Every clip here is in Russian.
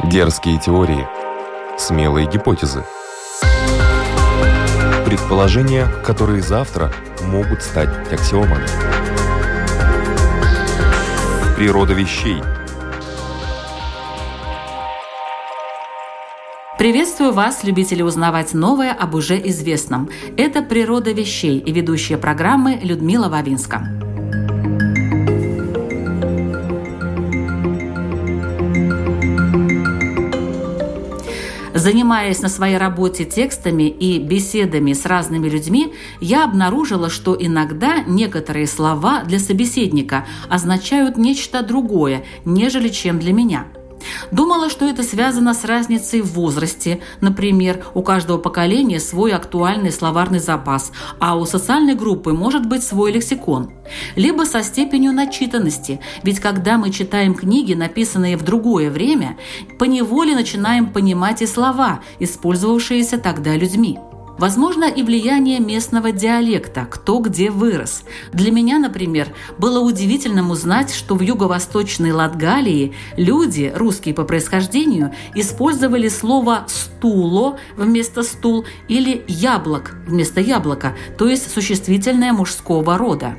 Дерзкие теории. Смелые гипотезы. Предположения, которые завтра могут стать аксиомами. Природа вещей. Приветствую вас, любители узнавать новое об уже известном. Это «Природа вещей» и ведущая программы Людмила Вавинска. Занимаясь на своей работе текстами и беседами с разными людьми, я обнаружила, что иногда некоторые слова для собеседника означают нечто другое, нежели чем для меня – Думала, что это связано с разницей в возрасте. Например, у каждого поколения свой актуальный словарный запас, а у социальной группы может быть свой лексикон. Либо со степенью начитанности, ведь когда мы читаем книги, написанные в другое время, поневоле начинаем понимать и слова, использовавшиеся тогда людьми. Возможно и влияние местного диалекта, кто где вырос. Для меня, например, было удивительным узнать, что в юго-восточной Латгалии люди, русские по происхождению, использовали слово «стуло» вместо «стул» или «яблок» вместо «яблока», то есть существительное мужского рода.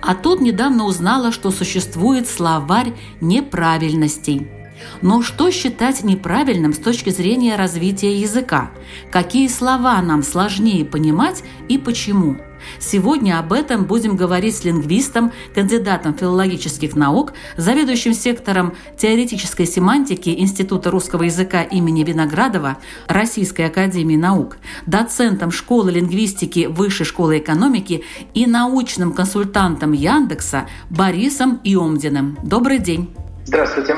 А тут недавно узнала, что существует словарь неправильностей – но что считать неправильным с точки зрения развития языка? Какие слова нам сложнее понимать и почему? Сегодня об этом будем говорить с лингвистом, кандидатом филологических наук, заведующим сектором теоретической семантики Института русского языка имени Виноградова Российской академии наук, доцентом школы лингвистики Высшей школы экономики и научным консультантом Яндекса Борисом Иомдиным. Добрый день. Здравствуйте.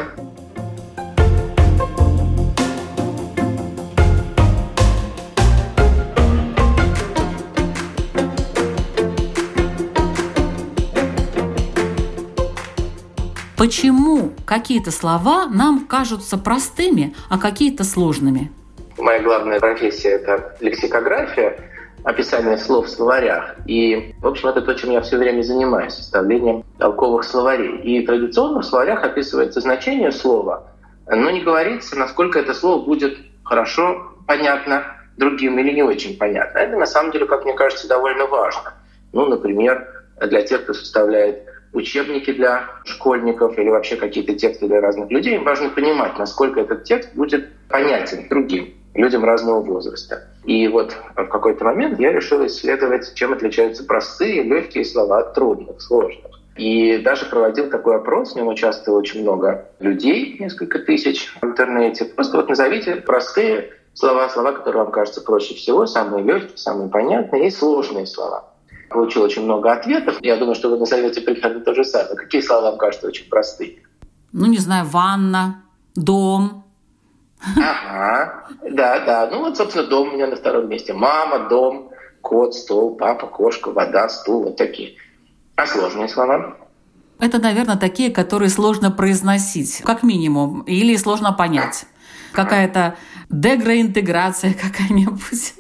Почему какие-то слова нам кажутся простыми, а какие-то сложными? Моя главная профессия – это лексикография, описание слов в словарях. И, в общем, это то, чем я все время занимаюсь, составлением толковых словарей. И традиционно в словарях описывается значение слова, но не говорится, насколько это слово будет хорошо понятно другим или не очень понятно. Это, на самом деле, как мне кажется, довольно важно. Ну, например, для тех, кто составляет учебники для школьников или вообще какие-то тексты для разных людей, важно понимать, насколько этот текст будет понятен другим людям разного возраста. И вот в какой-то момент я решил исследовать, чем отличаются простые, легкие слова от трудных, сложных. И даже проводил такой опрос, в нем участвовало очень много людей, несколько тысяч в интернете. Просто вот назовите простые слова, слова, которые вам кажутся проще всего, самые легкие, самые понятные, и сложные слова получил очень много ответов. Я думаю, что вы назовете примерно то же самое. Какие слова вам кажутся очень простые? Ну, не знаю, ванна, дом. Ага, да, да. Ну вот, собственно, дом у меня на втором месте. Мама, дом, кот, стол, папа, кошка, вода, стул, вот такие. А сложные слова? Это, наверное, такие, которые сложно произносить, как минимум, или сложно понять. Какая-то дегроинтеграция какая-нибудь.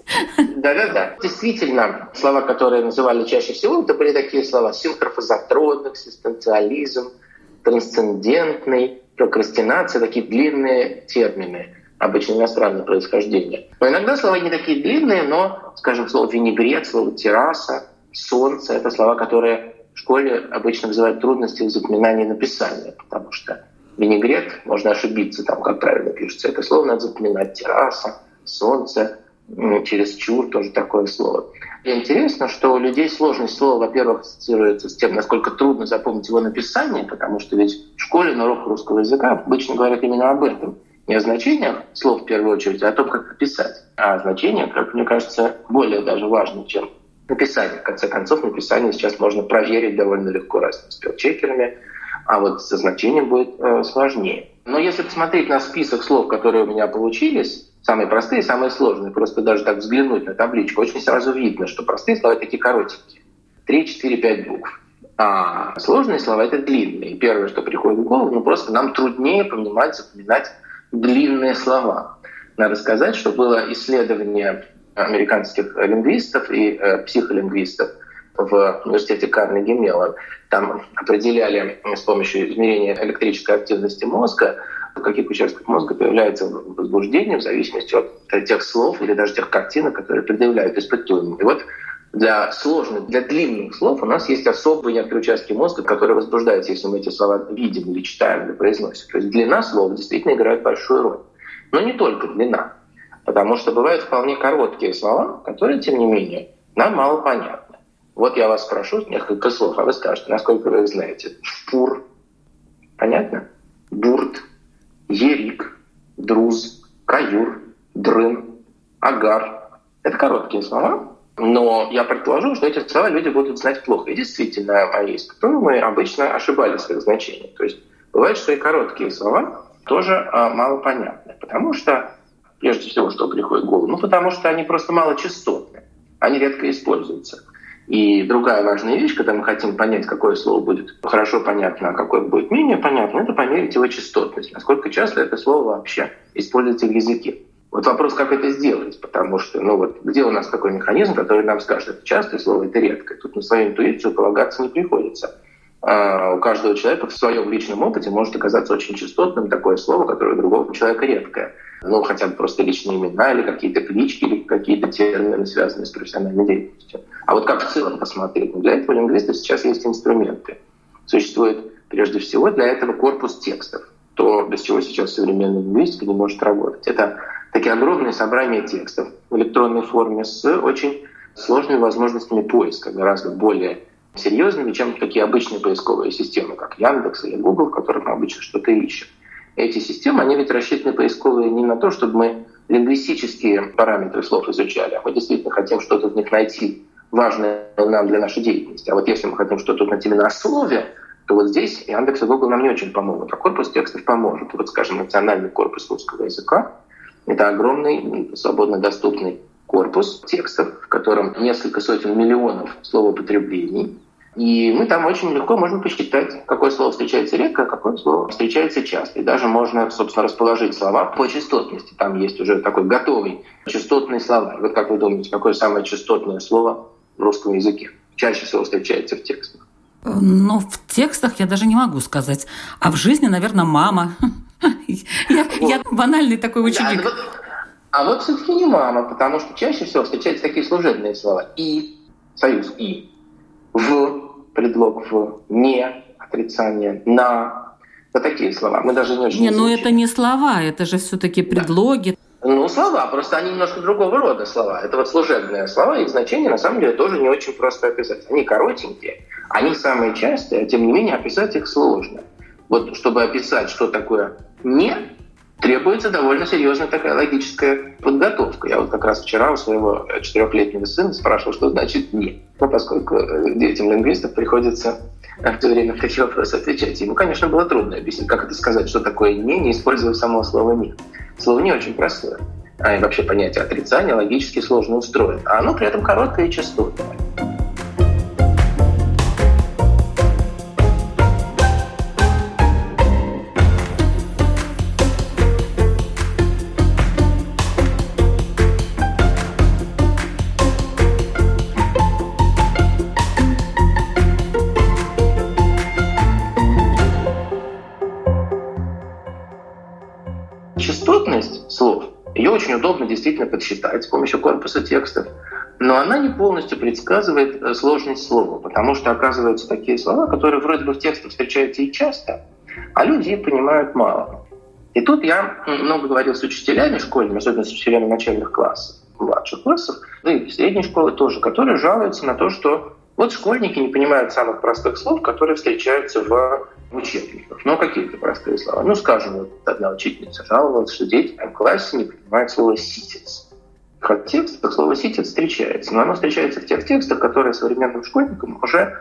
Да-да-да. Действительно, слова, которые называли чаще всего, это были такие слова синхрофазотронный, экзистенциализм, трансцендентный, прокрастинация, такие длинные термины, обычно иностранного происхождения. Но иногда слова не такие длинные, но, скажем, слово «винегрет», слово «терраса», «солнце» — это слова, которые в школе обычно вызывают трудности в запоминании и написании, потому что Винегрет, можно ошибиться, там, как правильно пишется. Это слово надо запоминать. Терраса, солнце, через чур тоже такое слово. И интересно, что у людей сложность слова, во-первых, ассоциируется с тем, насколько трудно запомнить его написание, потому что ведь в школе на урок русского языка обычно говорят именно об этом. Не о значениях слов в первую очередь, а о том, как написать. А значение, как мне кажется, более даже важно, чем написание. В конце концов, написание сейчас можно проверить довольно легко разными спелчекерами, а вот со значением будет э, сложнее. Но если посмотреть на список слов, которые у меня получились, самые простые, самые сложные, просто даже так взглянуть на табличку, очень сразу видно, что простые слова такие коротенькие. 3, 4, 5 букв. А сложные слова — это длинные. Первое, что приходит в голову, ну просто нам труднее понимать, запоминать длинные слова. Надо сказать, что было исследование американских лингвистов и э, психолингвистов — в университете Карнеги Меллон. Там определяли с помощью измерения электрической активности мозга в каких участках мозга появляется возбуждение в зависимости от тех слов или даже тех картинок, которые предъявляют испытуемым. И вот для сложных, для длинных слов у нас есть особые некоторые участки мозга, которые возбуждаются, если мы эти слова видим или читаем или произносим. То есть длина слов действительно играет большую роль. Но не только длина. Потому что бывают вполне короткие слова, которые, тем не менее, нам мало понятны. Вот я вас спрошу несколько слов, а вы скажете, насколько вы их знаете. Шпур. Понятно? Бурт. Ерик. Друз. Каюр. Дрын. Агар. Это короткие слова, но я предположу, что эти слова люди будут знать плохо. И действительно, мои испытуемые обычно ошибались в их значении. То есть бывает, что и короткие слова тоже а, мало понятны. Потому что, прежде всего, что приходит в голову? Ну, потому что они просто малочастотны. Они редко используются. И другая важная вещь, когда мы хотим понять, какое слово будет хорошо понятно, а какое будет менее понятно, это померить его частотность. Насколько часто это слово вообще используется в языке. Вот вопрос, как это сделать, потому что, ну вот, где у нас такой механизм, который нам скажет, это частое слово, это редкое. Тут на свою интуицию полагаться не приходится. А у каждого человека в своем личном опыте может оказаться очень частотным такое слово, которое у другого человека редкое. Ну, хотя бы просто личные имена или какие-то клички, или какие-то термины, связанные с профессиональной деятельностью. А вот как в целом посмотреть? Ну, для этого лингвистов сейчас есть инструменты. Существует прежде всего для этого корпус текстов. То, без чего сейчас современная лингвистика не может работать. Это такие огромные собрания текстов в электронной форме с очень сложными возможностями поиска, гораздо более серьезными, чем такие обычные поисковые системы, как Яндекс или Google, в которых мы обычно что-то ищем. Эти системы, они ведь рассчитаны поисковые не на то, чтобы мы лингвистические параметры слов изучали, а мы действительно хотим что-то в них найти, важное нам для нашей деятельности. А вот если мы хотим что-то найти именно о слове, то вот здесь Яндекс и Google нам не очень помогут, а корпус текстов поможет. Вот, скажем, национальный корпус русского языка это огромный, свободно доступный корпус текстов, в котором несколько сотен миллионов словоупотреблений. И мы там очень легко можем посчитать, какое слово встречается редко, а какое слово встречается часто. И даже можно, собственно, расположить слова по частотности. Там есть уже такой готовый частотный словарь. Вот как вы думаете, какое самое частотное слово в русском языке чаще всего встречается в текстах? Но в текстах я даже не могу сказать. А в жизни, наверное, мама. Я, вот. я банальный такой ученик. Да, а вот все-таки не мама, потому что чаще всего встречаются такие служебные слова. И, союз и, в, предлог в, не, отрицание, на. Вот такие слова. Мы даже не очень Не, ну это не слова, это же все-таки предлоги. Да. Ну, слова, просто они немножко другого рода слова. Это вот служебные слова, их значение на самом деле тоже не очень просто описать. Они коротенькие, они самые частые, а тем не менее описать их сложно. Вот чтобы описать, что такое «не», требуется довольно серьезная такая логическая подготовка. Я вот как раз вчера у своего четырехлетнего сына спрашивал, что значит «не». Ну, поскольку э, детям лингвистов приходится в то время на такие вопросы отвечать. Ему, конечно, было трудно объяснить, как это сказать, что такое «не», не используя само слово «не». Слово «не» очень простое. А и вообще понятие отрицания логически сложно устроено. А оно при этом короткое и частотное. Очень удобно действительно подсчитать с помощью корпуса текстов, но она не полностью предсказывает э, сложность слова, потому что оказываются такие слова, которые вроде бы в текстах встречаются и часто, а люди их понимают мало. И тут я много говорил с учителями школьными, особенно с учителями начальных классов, младших классов, да и средней школы тоже, которые жалуются на то, что вот школьники не понимают самых простых слов, которые встречаются в учебниках. Ну, какие-то простые слова. Ну, скажем, вот одна учительница жаловалась, что дети в классе не понимают слово «ситец». В текстах слово «ситец» встречается, но оно встречается в тех текстах, которые современным школьникам уже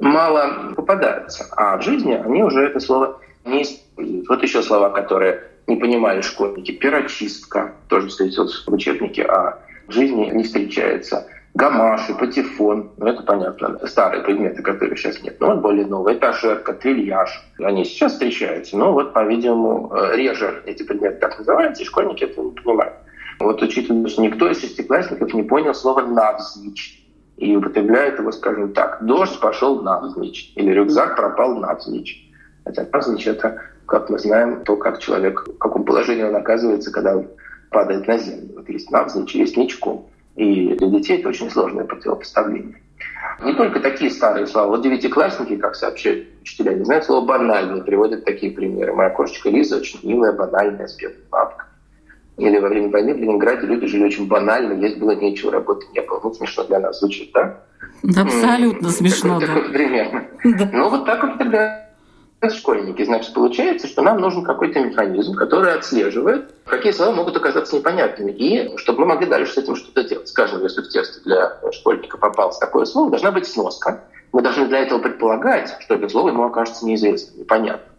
мало попадаются. А в жизни они уже это слово не используют. Вот еще слова, которые не понимали школьники. Пирочистка тоже встретилась в учебнике, а в жизни не встречается гамаши, патефон, ну это понятно, старые предметы, которых сейчас нет. Но вот более новые, этажерка, трильяж, они сейчас встречаются, но вот, по-видимому, э, реже эти предметы так называются, и школьники это не понимают. Вот учитывая, что никто из шестиклассников не понял слово «навзничь», и употребляет его, скажем так, «дождь пошел навзничь» или «рюкзак пропал навзничь». Хотя навзничь — это как мы знаем, то, как человек, в каком положении он оказывается, когда падает на землю. Вот есть навзничь, есть ничком. И для детей это очень сложное противопоставление. Не только такие старые слова. Вот девятиклассники, как сообщают учителя, не знают слово «банальный», приводят такие примеры. Моя кошечка Лиза очень милая, банальная, с бедной бабкой. Или во время войны в Ленинграде люди жили очень банально, есть было нечего, работы не было. Ну, смешно для нас звучит, да? Абсолютно смешно, да. Примерно. Ну, вот так вот тогда школьники. Значит, получается, что нам нужен какой-то механизм, который отслеживает, какие слова могут оказаться непонятными, и чтобы мы могли дальше с этим что-то делать. Скажем, если в тесте для школьника попалось такое слово, должна быть сноска. Мы должны для этого предполагать, что это слово ему окажется неизвестным, непонятным.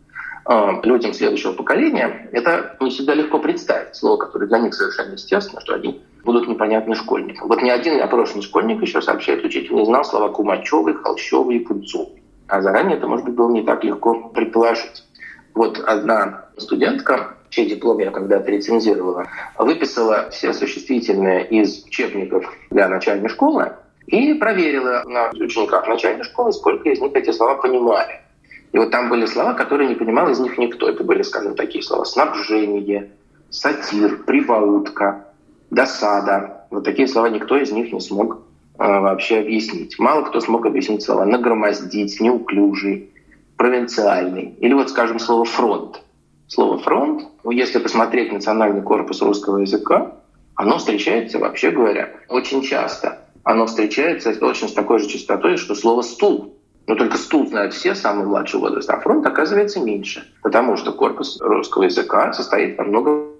А, людям следующего поколения это не всегда легко представить. Слово, которое для них совершенно естественно, что они будут непонятны школьникам. Вот ни один опрошенный школьник еще сообщает учитель, не знал слова «кумачевый», «холщовый» и «пунцовый». А заранее это, может быть, было не так легко предположить. Вот одна студентка, чей диплом я когда-то рецензировала, выписала все существительные из учебников для начальной школы и проверила на учениках начальной школы, сколько из них эти слова понимали. И вот там были слова, которые не понимал из них никто. Это были, скажем, такие слова «снабжение», «сатир», «прибаутка», «досада». Вот такие слова никто из них не смог вообще объяснить. Мало кто смог объяснить слова «нагромоздить», «неуклюжий», «провинциальный». Или вот, скажем, слово «фронт». Слово «фронт», ну, если посмотреть национальный корпус русского языка, оно встречается, вообще говоря, очень часто. Оно встречается очень с такой же частотой, что слово «стул». Но только стул знают все, самый младший возраст, а фронт оказывается меньше, потому что корпус русского языка состоит во многом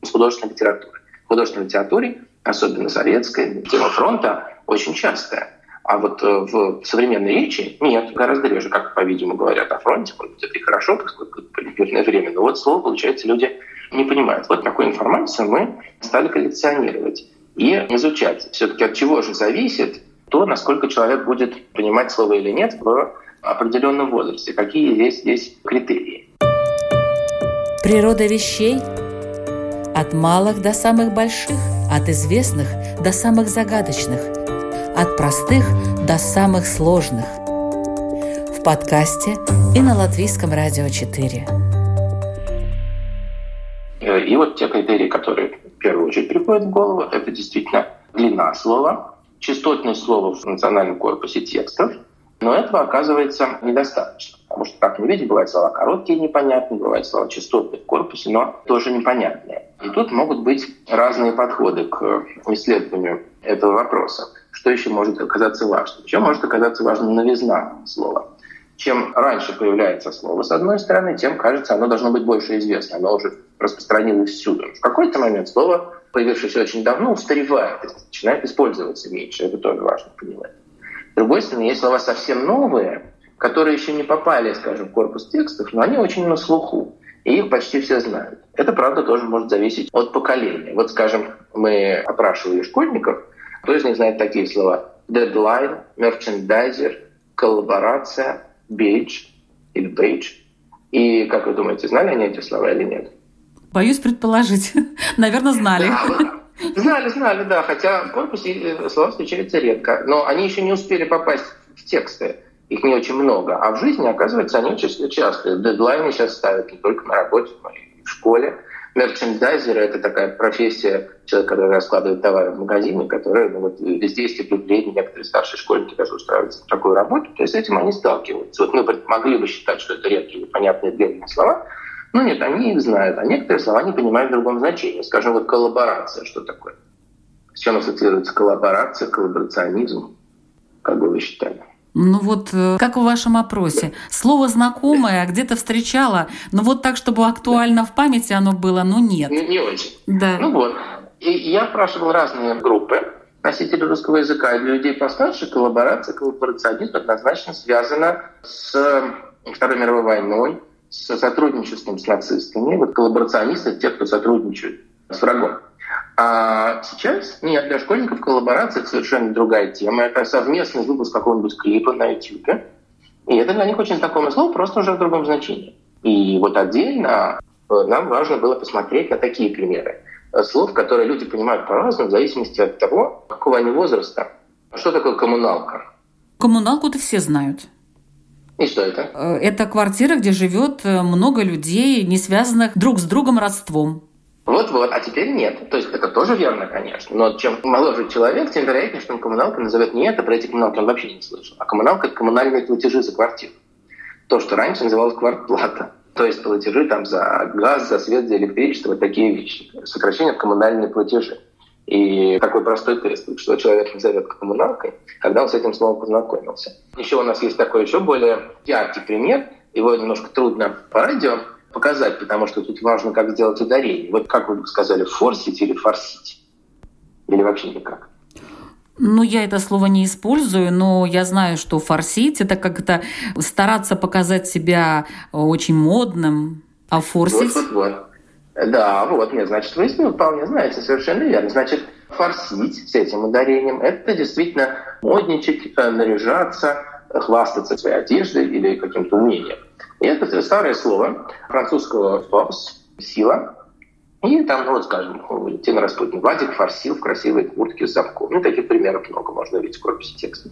из художественной литературы. В художественной литературе, особенно советской, тема фронта очень частая. А вот э, в современной речи нет, гораздо реже, как, по-видимому, говорят о фронте. Может быть, это и хорошо, поскольку мирное время. Но вот слово, получается, люди не понимают. Вот такую информацию мы стали коллекционировать и изучать. Все-таки от чего же зависит то, насколько человек будет понимать слово или нет в определенном возрасте. Какие есть здесь критерии. Природа вещей от малых до самых больших, от известных до самых загадочных – от простых до самых сложных. В подкасте и на Латвийском радио 4. И вот те критерии, которые в первую очередь приходят в голову, это действительно длина слова, частотность слова в национальном корпусе текстов, но этого оказывается недостаточно. Потому что, как мы видим, бывают слова короткие непонятные, бывают слова частотные в корпусе, но тоже непонятные. И тут могут быть разные подходы к исследованию этого вопроса. Что еще может оказаться важным? Еще может оказаться важным новизна слова. Чем раньше появляется слово, с одной стороны, тем, кажется, оно должно быть больше известно, оно уже распространилось всюду. В какой-то момент слово, появившееся очень давно, устаревает, начинает использоваться меньше. Это тоже важно понимать. С другой стороны, есть слова совсем новые, которые еще не попали, скажем, в корпус текстов, но они очень на слуху, и их почти все знают. Это, правда, тоже может зависеть от поколения. Вот, скажем, мы опрашивали школьников, кто из них знает такие слова? Deadline, merchandiser, коллаборация, бейдж или бейдж. И как вы думаете, знали они эти слова или нет? Боюсь предположить. Наверное, знали. Знали, знали, да. Хотя в корпусе слова встречаются редко. Но они еще не успели попасть в тексты. Их не очень много. А в жизни, оказывается, они очень часто. Дедлайны сейчас ставят не только на работе, но и в школе. Мерчендайзер – это такая профессия человека, который раскладывает товары в магазине, который ну, вот, есть впечатление, некоторые старшие школьники даже устраиваются в такую работу, то есть с этим они сталкиваются. Вот мы могли бы считать, что это редкие, непонятные длинные слова, но нет, они их знают, а некоторые слова не понимают в другом значении. Скажем, вот коллаборация, что такое? С чем ассоциируется коллаборация, коллаборационизм? Как бы вы считали? Ну вот, э, как в вашем опросе. Слово знакомое, где-то встречала, но вот так, чтобы актуально в памяти оно было, ну нет. Не, не очень. Да. Ну вот. И я спрашивал разные группы носителей русского языка. И для людей постарше коллаборация, коллаборационизм однозначно связана с Второй мировой войной, с сотрудничеством с нацистами. Вот коллаборационисты – те, кто сотрудничает с врагом. А сейчас нет, для школьников коллаборация это совершенно другая тема. Это совместный выпуск какого-нибудь клипа на YouTube. И это для них очень знакомое слово, просто уже в другом значении. И вот отдельно э, нам важно было посмотреть на такие примеры. Слов, которые люди понимают по-разному, в зависимости от того, какого они возраста. Что такое коммуналка? Коммуналку-то все знают. И что это? Это квартира, где живет много людей, не связанных друг с другом родством. Вот-вот, а теперь нет. То есть это тоже верно, конечно. Но чем моложе человек, тем вероятнее, что он коммуналка назовет не это, про эти коммуналки он вообще не слышал. А коммуналка – это коммунальные платежи за квартиру. То, что раньше называлось квартплата. То есть платежи там за газ, за свет, за электричество, вот такие вещи. Сокращение в коммунальные платежи. И такой простой тест, что человек назовет коммуналкой, когда он с этим словом познакомился. Еще у нас есть такой еще более яркий пример. Его немножко трудно по радио показать, потому что тут важно, как сделать ударение. Вот как вы бы сказали, форсить или форсить? Или вообще никак? Ну, я это слово не использую, но я знаю, что форсить – это как-то стараться показать себя очень модным, а форсить… Вот, вот, вот. Да, вот, нет, значит, вы ну, вполне знаете, совершенно верно. Значит, форсить с этим ударением – это действительно модничать, э, наряжаться, хвастаться своей одеждой или каким-то умением. Это старое слово французского «force» — «сила». И там, ну вот, скажем, Тина Распутин, Владик форсил в красивой куртке с замком. Ну, таких примеров много можно увидеть в корпусе текста.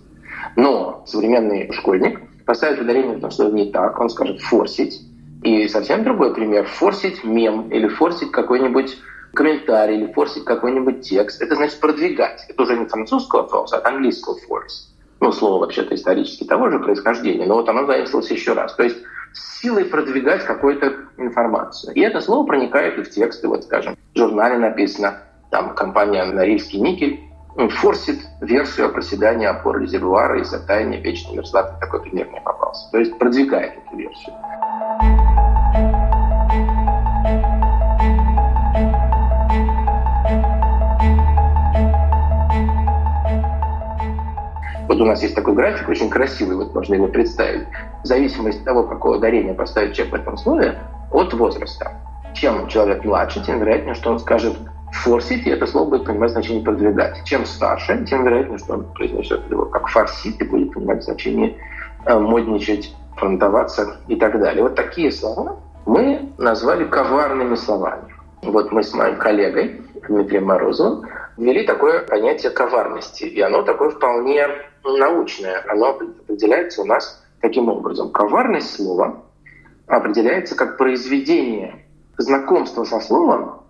Но современный школьник поставит ударение в том слове не так, он скажет «форсить». И совсем другой пример – форсить мем или форсить какой-нибудь комментарий или форсить какой-нибудь текст. Это значит продвигать. Это уже не французского force, а английского force. Ну, слово вообще-то исторически того же происхождения, но вот оно заимствовалось еще раз. То есть силой продвигать какую-то информацию. И это слово проникает и в тексты. Вот, скажем, в журнале написано, там компания «Норильский никель» форсит версию о проседании опор резервуара из-за таяния мерзлоты. Такой пример мне попался. То есть продвигает эту версию. Вот у нас есть такой график, очень красивый, вот можно его представить. В зависимости от того, какое ударение поставит человек в этом слове, от возраста. Чем человек младше, тем вероятнее, что он скажет форсить, и это слово будет понимать значение продвигать. Чем старше, тем вероятнее, что он произнесет его как форсить и будет понимать значение э, модничать, фронтоваться и так далее. Вот такие слова мы назвали коварными словами. Вот мы с моим коллегой Дмитрием Морозовым ввели такое понятие коварности. И оно такое вполне научное. Оно определяется у нас таким образом. Коварность слова определяется как произведение знакомства со словом,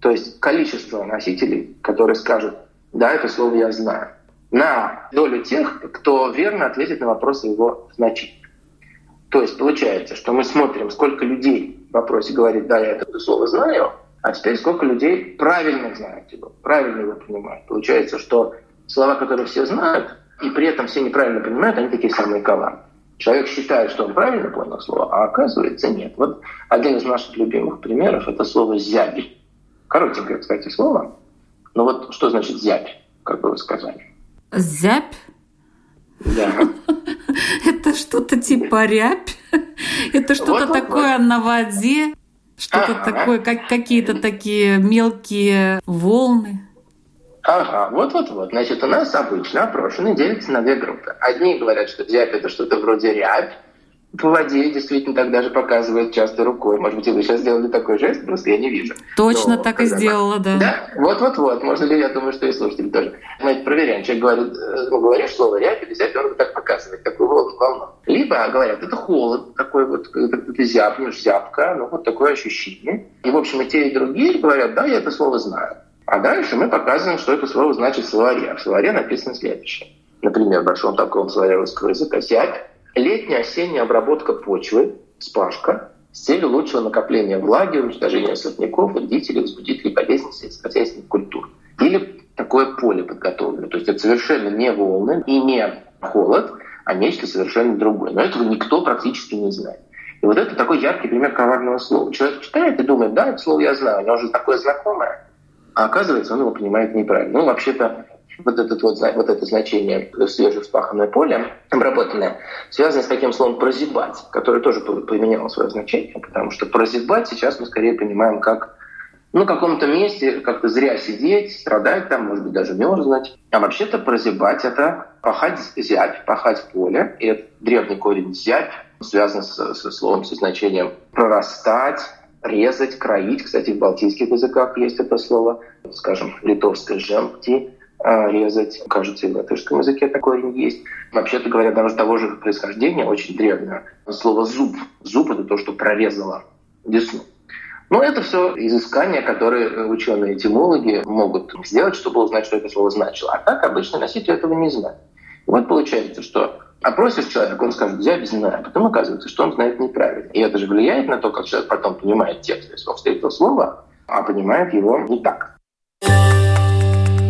то есть количество носителей, которые скажут, да, это слово я знаю, на долю тех, кто верно ответит на вопрос его значения. То есть получается, что мы смотрим, сколько людей в вопросе говорит, да, я это слово знаю, а теперь сколько людей правильно знают его, правильно его понимают. Получается, что слова, которые все знают, и при этом все неправильно понимают, они такие самые коварные. Человек считает, что он правильно понял слово, а оказывается нет. Вот один из наших любимых примеров – это слово «зябь». Коротенькое, кстати, слово. Но вот что значит «зябь», как бы вы сказали? «Зябь»? Да. Это что-то типа рябь? Это что-то такое на воде? Что-то такое, как какие-то такие мелкие волны? Ага, вот-вот-вот. Значит, у нас обычно опрошенные делятся на две группы. Одни говорят, что зябь – это что-то вроде рябь, воде действительно так даже показывает часто рукой. Может быть, вы сейчас сделали такой жест, просто я не вижу. Точно Но, так и сделала, да. Да, вот-вот-вот. Можно ли, я думаю, что и слушатели тоже. Мы проверяем. Человек говорит, э, ну, говоришь слово рябь зябь, он так показывает, такую волну, волну. Либо говорят, это холод, такой вот, ты зябнешь, зябка, ну, вот такое ощущение. И, в общем, и те, и другие говорят, да, я это слово знаю. А дальше мы показываем, что это слово значит в словаре. А в словаре написано следующее. Например, в большом таком словаре русского языка «зябь» – летняя осенняя обработка почвы, спашка, с целью лучшего накопления влаги, уничтожения сорняков, вредителей, возбудителей болезней сельскохозяйственных культур. Или такое поле подготовлено. То есть это совершенно не волны и не холод, а нечто совершенно другое. Но этого никто практически не знает. И вот это такой яркий пример коварного слова. Человек читает и думает, да, это слово я знаю, оно уже такое знакомое. А оказывается, он его понимает неправильно. Ну, вообще-то, вот, этот вот, вот это значение свежевспаханное поле, обработанное, связано с таким словом «прозябать», которое тоже поменяло свое значение, потому что прозябать сейчас мы скорее понимаем как ну, в каком-то месте как-то зря сидеть, страдать там, может быть, даже мерзнуть. А вообще-то прозябать — это пахать зябь, пахать поле. И это древний корень зябь связан со, со словом, со значением прорастать, резать, кроить. Кстати, в балтийских языках есть это слово, скажем, литовское «жемпти», а, резать. Кажется, и в латышском языке такое есть. Вообще-то говоря, даже того же происхождения, очень древнее. Слово «зуб». Зуб — это то, что прорезало десну. Но это все изыскания, которые ученые-этимологи могут сделать, чтобы узнать, что это слово значило. А так обычно носитель этого не знает. И вот получается, что опросишь человека, он скажет, я без знаю. А потом оказывается, что он знает неправильно. И это же влияет на то, как человек потом понимает текст. Если он встретил слово, а понимает его не так.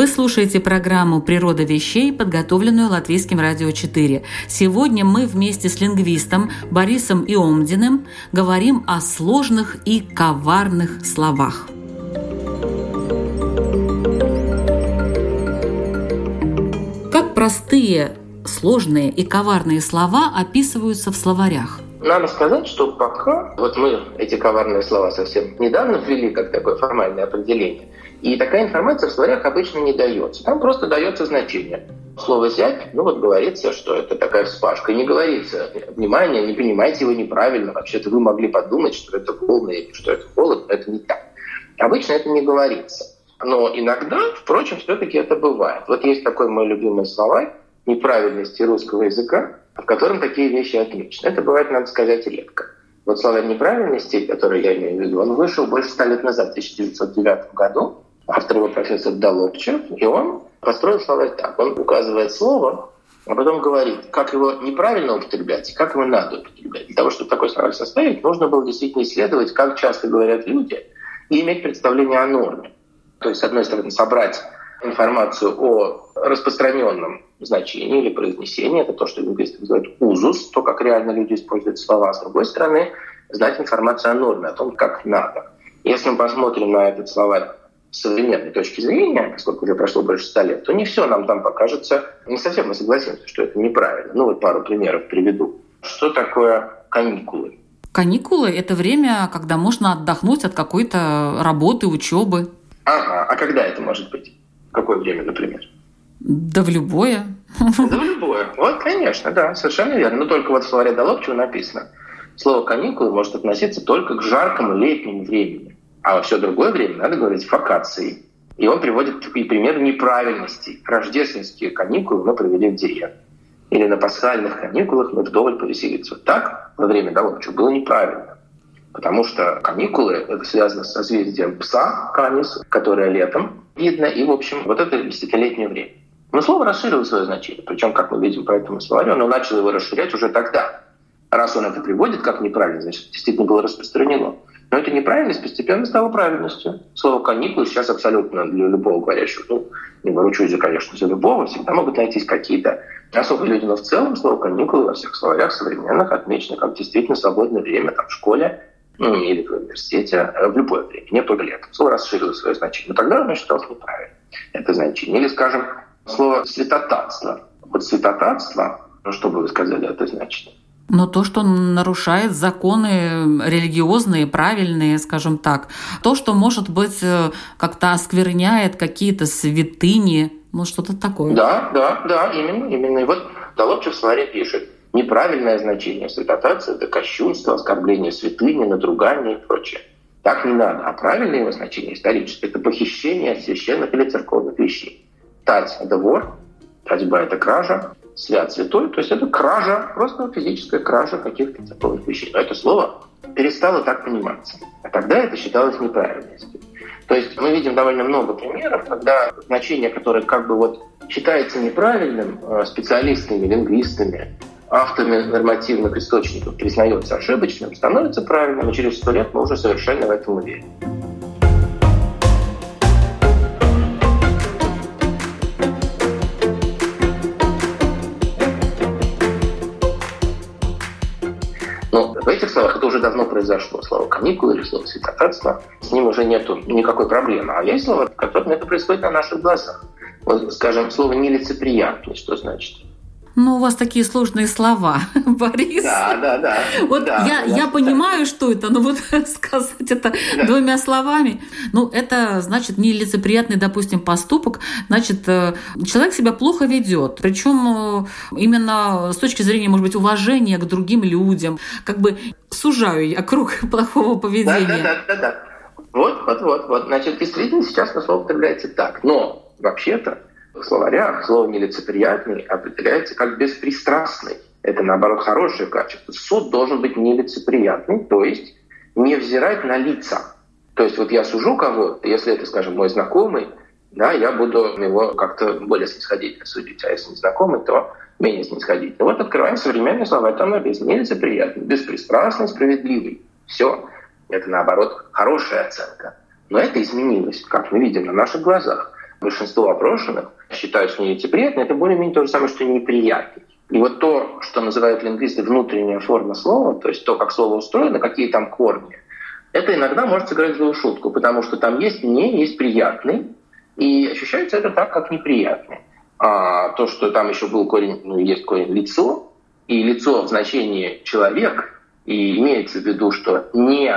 Вы слушаете программу «Природа вещей», подготовленную Латвийским радио 4. Сегодня мы вместе с лингвистом Борисом Иомдиным говорим о сложных и коварных словах. Как простые, сложные и коварные слова описываются в словарях? Надо сказать, что пока, вот мы эти коварные слова совсем недавно ввели как такое формальное определение, и такая информация в словарях обычно не дается. Там просто дается значение. Слово «зябь», ну вот говорится, что это такая вспашка. Не говорится, внимание, не понимайте его неправильно. Вообще-то вы могли подумать, что это волны что это холод, но это не так. Обычно это не говорится. Но иногда, впрочем, все-таки это бывает. Вот есть такой мой любимый словарь неправильности русского языка, в котором такие вещи отмечены. Это бывает, надо сказать, редко. Вот словарь неправильности, который я имею в виду, он вышел больше ста лет назад, в 1909 году автор его профессор Долобчев, и он построил словарь так. Он указывает слово, а потом говорит, как его неправильно употреблять как его надо употреблять. Для того, чтобы такой словарь составить, нужно было действительно исследовать, как часто говорят люди, и иметь представление о норме. То есть, с одной стороны, собрать информацию о распространенном значении или произнесении, это то, что лингвисты называют узус, то, как реально люди используют слова. С другой стороны, знать информацию о норме, о том, как надо. Если мы посмотрим на этот словарь современной точки зрения, поскольку уже прошло больше ста лет, то не все нам там покажется, не совсем мы согласимся, что это неправильно. Ну вот пару примеров приведу. Что такое каникулы? Каникулы – это время, когда можно отдохнуть от какой-то работы, учебы. Ага, а когда это может быть? Какое время, например? Да в любое. Да в любое. Вот, конечно, да, совершенно верно. Но только вот в словаре Долобчева написано, слово «каникулы» может относиться только к жаркому летнему времени. А во все другое время надо говорить «факации». И он приводит и пример неправильностей. Рождественские каникулы мы провели в деревне. Или на пасхальных каникулах мы вдоволь повеселиться. Вот так во время Долобчева было неправильно. Потому что каникулы — это связано с созвездием пса, канис, которое летом видно. И, в общем, вот это десятилетнее время. Но слово расширило свое значение. Причем, как мы видим по этому словарю, оно начало его расширять уже тогда. Раз он это приводит как неправильно, значит, действительно было распространено. Но эта неправильность постепенно стала правильностью. Слово «каникулы» сейчас абсолютно для любого говорящего, ну, не воручусь, конечно, за любого, всегда могут найтись какие-то особые люди, но в целом слово «каникулы» во всех словарях современных отмечено как действительно свободное время там, в школе ну, или в университете, э, в любое время, не только летом. Слово расширило свое значение. Но тогда оно считалось неправильным, это значение. Или, скажем, слово «святотатство». Вот святотатство, ну, что бы вы сказали, это значит? Но то, что нарушает законы религиозные, правильные, скажем так, то, что, может быть, э, как-то оскверняет какие-то святыни, ну что-то такое. Да, да, да, именно, именно. И вот Долобчев в словаре пишет, неправильное значение святотатства – это кощунство, оскорбление святыни, надругание и прочее. Так не надо. А правильное его значение историческое – это похищение священных или церковных вещей. Тать – это вор, татьба – это кража, свят святой, то есть это кража, просто физическая кража каких-то церковных вещей. Но это слово перестало так пониматься. А тогда это считалось неправильностью. То есть мы видим довольно много примеров, когда значение, которое как бы вот считается неправильным э, специалистами, лингвистами, авторами нормативных источников признается ошибочным, становится правильным, и через сто лет мы уже совершенно в этом уверены. Давно давно произошло. Слово «каникулы» или слово «святотатство», с ним уже нет никакой проблемы. А есть слово, которым это происходит на наших глазах. Вот, скажем, слово «нелицеприятный», что значит? Ну, у вас такие сложные слова, Борис. Да, да, да. Вот да, я, я понимаю, что это, но вот сказать это да. двумя словами, ну, это значит нелицеприятный, допустим, поступок, значит, э, человек себя плохо ведет, причем э, именно с точки зрения, может быть, уважения к другим людям, как бы сужаю я круг плохого поведения. Да, да, да, да, да. Вот, вот, вот, вот. Значит, действительно, сейчас на слово употребляется так. Но вообще-то в словарях слово «нелицеприятный» определяется как «беспристрастный». Это, наоборот, хорошее качество. Суд должен быть нелицеприятный, то есть не взирать на лица. То есть вот я сужу кого-то, если это, скажем, мой знакомый, да, я буду его как-то более снисходительно судить. А если незнакомый, то менее снисходительно. Вот открываем современные слова, там написано нелицеприятный, беспристрастный, справедливый. Все. Это, наоборот, хорошая оценка. Но это изменилось, как мы видим на наших глазах. Большинство опрошенных считают, что нелицеприятный, это более-менее то же самое, что неприятный. И вот то, что называют лингвисты внутренняя форма слова, то есть то, как слово устроено, какие там корни, это иногда может сыграть злую шутку, потому что там есть не, есть приятный, и ощущается это так, как неприятный. А то, что там еще был корень, ну, есть корень лицо, и лицо в значении человек, и имеется в виду, что не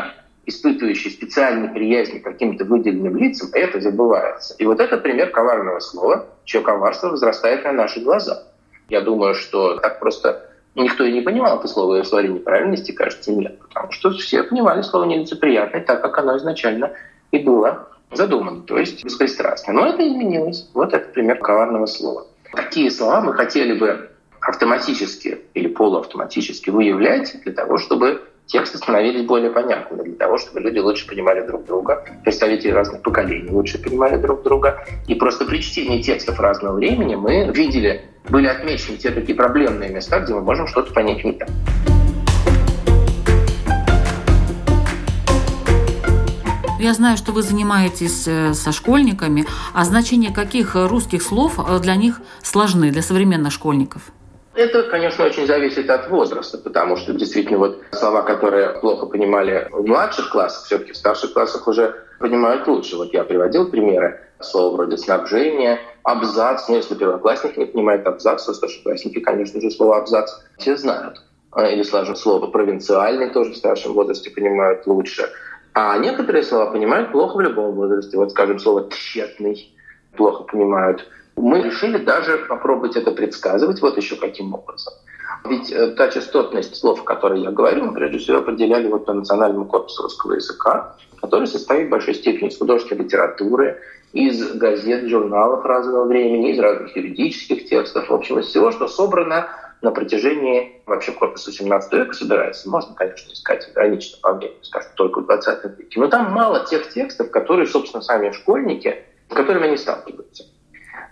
испытывающий специальной приязни к каким-то выделенным лицам, это забывается. И вот это пример коварного слова, чье коварство возрастает на наших глазах. Я думаю, что так просто никто и не понимал это слово, и в словаре неправильности, кажется, нет. Потому что все понимали слово нелицеприятное, так как оно изначально и было задумано, то есть беспристрастно. Но это изменилось. Вот это пример коварного слова. Какие слова мы хотели бы автоматически или полуавтоматически выявлять для того, чтобы тексты становились более понятными для того, чтобы люди лучше понимали друг друга, представители разных поколений лучше понимали друг друга. И просто при чтении текстов разного времени мы видели, были отмечены те такие проблемные места, где мы можем что-то понять не так. Я знаю, что вы занимаетесь э, со школьниками, а значение каких русских слов э, для них сложны, для современных школьников? Это, конечно, очень зависит от возраста, потому что действительно вот слова, которые плохо понимали в младших классах, все-таки в старших классах уже понимают лучше. Вот я приводил примеры слова вроде снабжение, абзац. Ну, если первоклассник не понимает абзац, то старшеклассники, конечно же, слово абзац все знают. А, или, скажем, слово провинциальный тоже в старшем возрасте понимают лучше. А некоторые слова понимают плохо в любом возрасте. Вот, скажем, слово «тщетный» плохо понимают мы решили даже попробовать это предсказывать вот еще каким образом. Ведь э, та частотность слов, о которой я говорю, мы прежде всего определяли вот по национальному корпусу русского языка, который состоит в большой степени из художественной литературы, из газет, журналов разного времени, из разных юридических текстов, в общем, из всего, что собрано на протяжении вообще корпуса 17 века собирается. Можно, конечно, искать ограниченно по времени, скажем, только в 20 веке. Но там мало тех текстов, которые, собственно, сами школьники, с которыми они сталкиваются.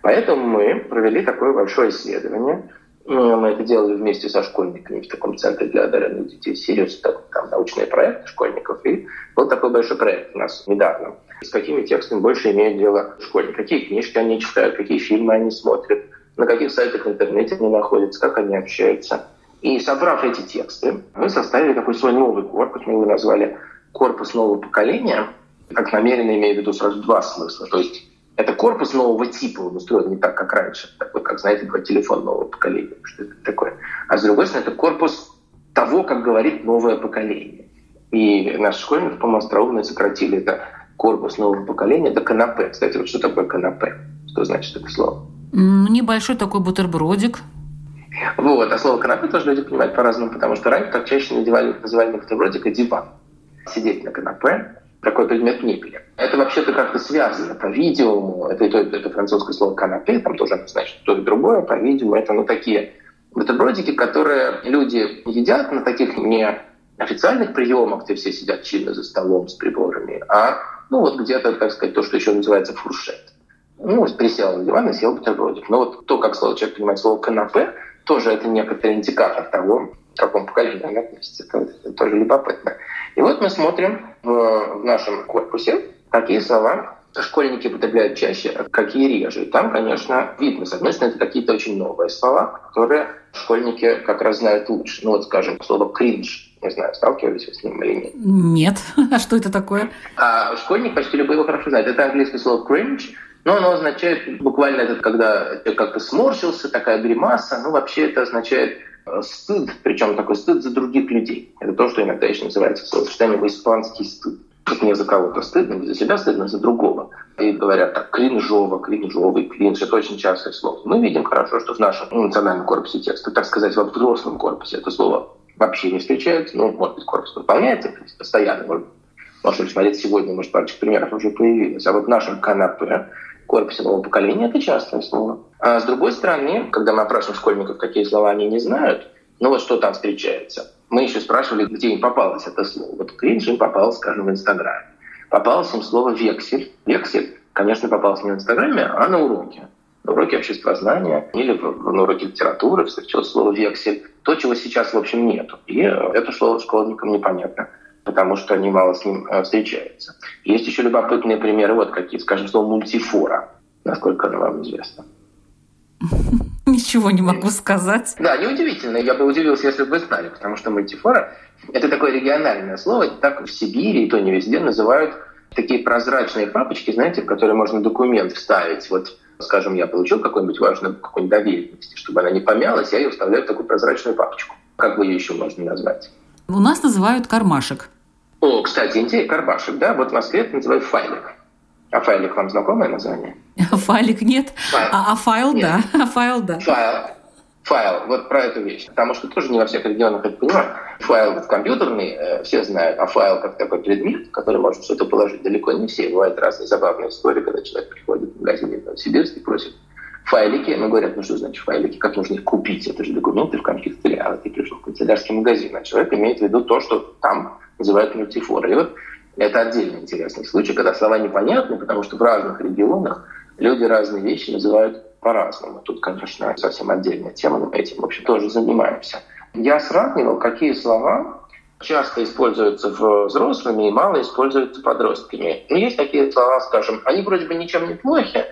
Поэтому мы провели такое большое исследование. Мы это делали вместе со школьниками в таком центре для одаренных детей. Сириус, там научный проект школьников. И был такой большой проект у нас недавно. С какими текстами больше имеют дело школьники. Какие книжки они читают, какие фильмы они смотрят, на каких сайтах в интернете они находятся, как они общаются. И собрав эти тексты, мы составили такой свой новый корпус, мы его назвали «Корпус нового поколения», как намеренно имея в виду сразу два смысла. То есть это корпус нового типа, он устроен не так, как раньше, такой, как, знаете, бывает телефон нового поколения, что это такое. А с другой стороны, это корпус того, как говорит новое поколение. И наши школьники, по-моему, остроумно сократили это корпус нового поколения, это канапе. Кстати, вот что такое канапе? Что значит это слово? Небольшой такой бутербродик. Вот, а слово канапе тоже люди понимают по-разному, потому что раньше так чаще надевали, называли бутербродик и диван. Сидеть на канапе, такой предмет мебели. Это вообще-то как-то связано, по-видимому, это, это, это французское слово канапе, там тоже значит то и другое, по-видимому, это ну такие бутербродики, которые люди едят на таких не официальных приемах, где все сидят чинно за столом с приборами, а ну вот где-то, так сказать, то, что еще называется фуршет. Ну, присел на диван и съел бутербродик. Но вот то, как человек понимает слово канапе, тоже это некоторый индикатор того, к какому поколению она относится. Это, тоже любопытно. И вот мы смотрим в, в нашем корпусе, какие слова школьники употребляют чаще, а какие реже. И там, конечно, видно, с одной стороны, это какие-то очень новые слова, которые школьники как раз знают лучше. Ну вот, скажем, слово «кринж». Не знаю, сталкивались вы с ним или нет. Нет. А что это такое? А школьник почти любой его хорошо знает. Это английское слово cringe, но оно означает буквально это, когда как-то сморщился, такая гримаса. Ну, вообще это означает стыд, причем такой стыд за других людей. Это то, что иногда еще называется в словосочетании испанский стыд. Вот мне за кого-то стыдно, не за себя стыдно, а за другого. И говорят так, кринжово, кринжовый, кринж. Это очень частое слово. Мы видим хорошо, что в нашем национальном корпусе текста, так сказать, во взрослом корпусе это слово вообще не встречается. Ну, может быть, корпус выполняется постоянно. Может, может смотреть сегодня, может, парочка примеров уже появилось. А вот в нашем канапе корпусе нового поколения это частое слово. А с другой стороны, когда мы опрашиваем школьников, какие слова они не знают, ну вот что там встречается. Мы еще спрашивали, где им попалось это слово. Вот кринж им попалось, скажем, в Инстаграме. Попалось им слово «вексель». «Вексель», конечно, попалось не в Инстаграме, а на уроке. На уроке обществознания или на уроке литературы встречалось слово «вексель». То, чего сейчас, в общем, нет. И это слово школьникам непонятно потому что они мало с ним э, встречаются. Есть еще любопытные примеры, вот какие, скажем, слово «мультифора», насколько оно вам известно. Ничего не могу сказать. Да, неудивительно. Я бы удивился, если бы вы знали, потому что мультифора — это такое региональное слово. Так в Сибири, и то не везде, называют такие прозрачные папочки, знаете, в которые можно документ вставить. Вот, скажем, я получил какую-нибудь важную какую-нибудь доверенность, чтобы она не помялась, я ее вставляю в такую прозрачную папочку. Как бы ее еще можно назвать? У нас называют кармашек. О, кстати, идея кармашек, да? Вот в Москве это называют файлик. А файлик вам знакомое название? Файлик нет, файл. А, а файл нет. да. А файл да. Файл. Файл, вот про эту вещь. Потому что тоже не во всех регионах это понимают. Файл компьютерный э, все знают, а файл как такой предмет, который может что-то положить, далеко не все. Бывают разные забавные истории, когда человек приходит в магазин в Новосибирск и просит файлики. Ну, говорят, ну что значит файлики? Как нужно их купить? Это же документы в компьютере. А ты пришел в канцелярский магазин. А человек имеет в виду то, что там называют мультифоры. И вот это отдельно интересный случай, когда слова непонятны, потому что в разных регионах люди разные вещи называют по-разному. Тут, конечно, совсем отдельная тема, но этим, в общем, тоже занимаемся. Я сравнивал, какие слова часто используются взрослыми и мало используются подростками. Но есть такие слова, скажем, они вроде бы ничем не плохи,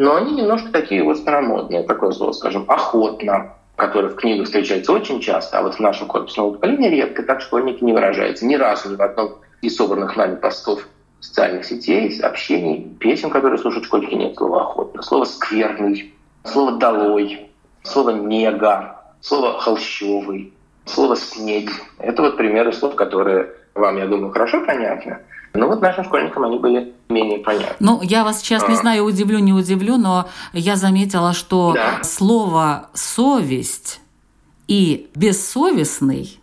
но они немножко такие вот старомодные. Такое слово, скажем, охотно, которое в книгах встречается очень часто, а вот в нашем корпусе нового поколения редко так школьники не выражаются. Ни разу ни в одном из собранных нами постов социальных сетей, общений, песен, которые слушают школьники, нет слова «охотно». Слово «скверный», слово «долой», слово «нега», слово «холщовый», слово «снедь». Это вот примеры слов, которые вам, я думаю, хорошо понятны. Но вот нашим школьникам они были менее понятны. Ну, я вас сейчас не а. знаю, удивлю, не удивлю, но я заметила, что да. слово «совесть» и «бессовестный»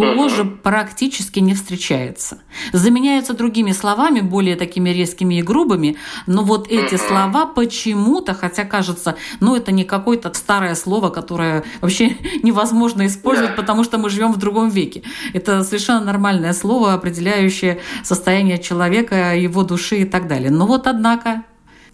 тоже практически не встречается. Заменяются другими словами, более такими резкими и грубыми, но вот эти слова почему-то, хотя кажется, ну это не какое-то старое слово, которое вообще невозможно использовать, потому что мы живем в другом веке. Это совершенно нормальное слово, определяющее состояние человека, его души и так далее. Но вот однако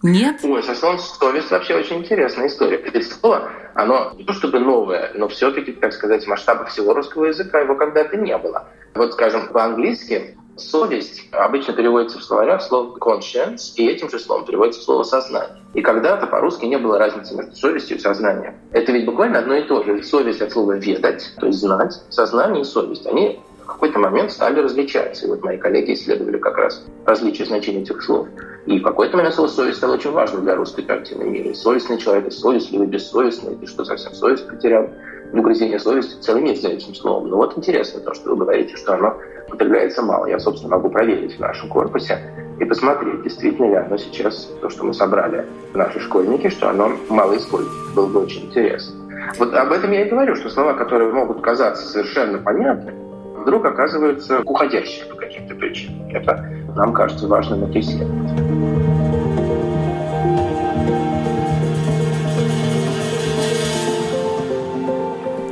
нет? Ой, со словом совесть вообще очень интересная история. Это слово, оно не то чтобы новое, но все-таки, так сказать, в масштабах всего русского языка его когда-то не было. Вот, скажем, по-английски совесть обычно переводится в словарях слово conscience, и этим же словом переводится слово сознание. И когда-то по-русски не было разницы между совестью и сознанием. Это ведь буквально одно и то же. Совесть от слова ведать, то есть знать, сознание и совесть. Они в какой-то момент стали различаться. И вот мои коллеги исследовали как раз различие значений этих слов. И в какой-то момент слово «совесть» стало очень важным для русской картины мира. И совестный человек, и совестливый, бессовестный, ты что, совсем совесть потерял? Угрызение совести целый мир за этим словом. Ну вот интересно то, что вы говорите, что оно употребляется мало. Я, собственно, могу проверить в нашем корпусе и посмотреть, действительно ли оно сейчас, то, что мы собрали наши школьники, что оно мало используется. Было бы очень интересно. Вот об этом я и говорю, что слова, которые могут казаться совершенно понятными, вдруг оказываются уходящими по каким-то причинам. Это нам кажется важным это исследовать.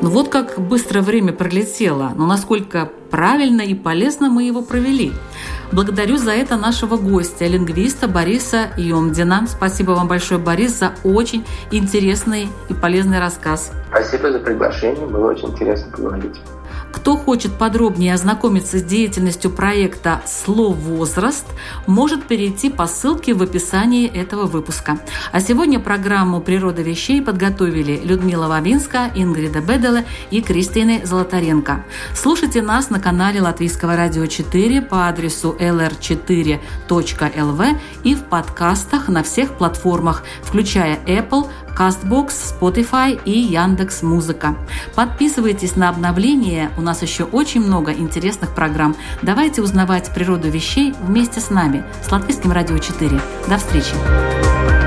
Ну вот как быстро время пролетело, но насколько правильно и полезно мы его провели. Благодарю за это нашего гостя, лингвиста Бориса Емдина. Спасибо вам большое, Борис, за очень интересный и полезный рассказ. Спасибо за приглашение, было очень интересно поговорить. Кто хочет подробнее ознакомиться с деятельностью проекта «Слов возраст», может перейти по ссылке в описании этого выпуска. А сегодня программу «Природа вещей» подготовили Людмила Вавинска, Ингрида Беделе и Кристина Золотаренко. Слушайте нас на канале Латвийского радио 4 по адресу lr4.lv и в подкастах на всех платформах, включая Apple, CastBox, Spotify и Яндекс Музыка. Подписывайтесь на обновления, у нас еще очень много интересных программ. Давайте узнавать природу вещей вместе с нами, с Латвийским радио 4. До встречи!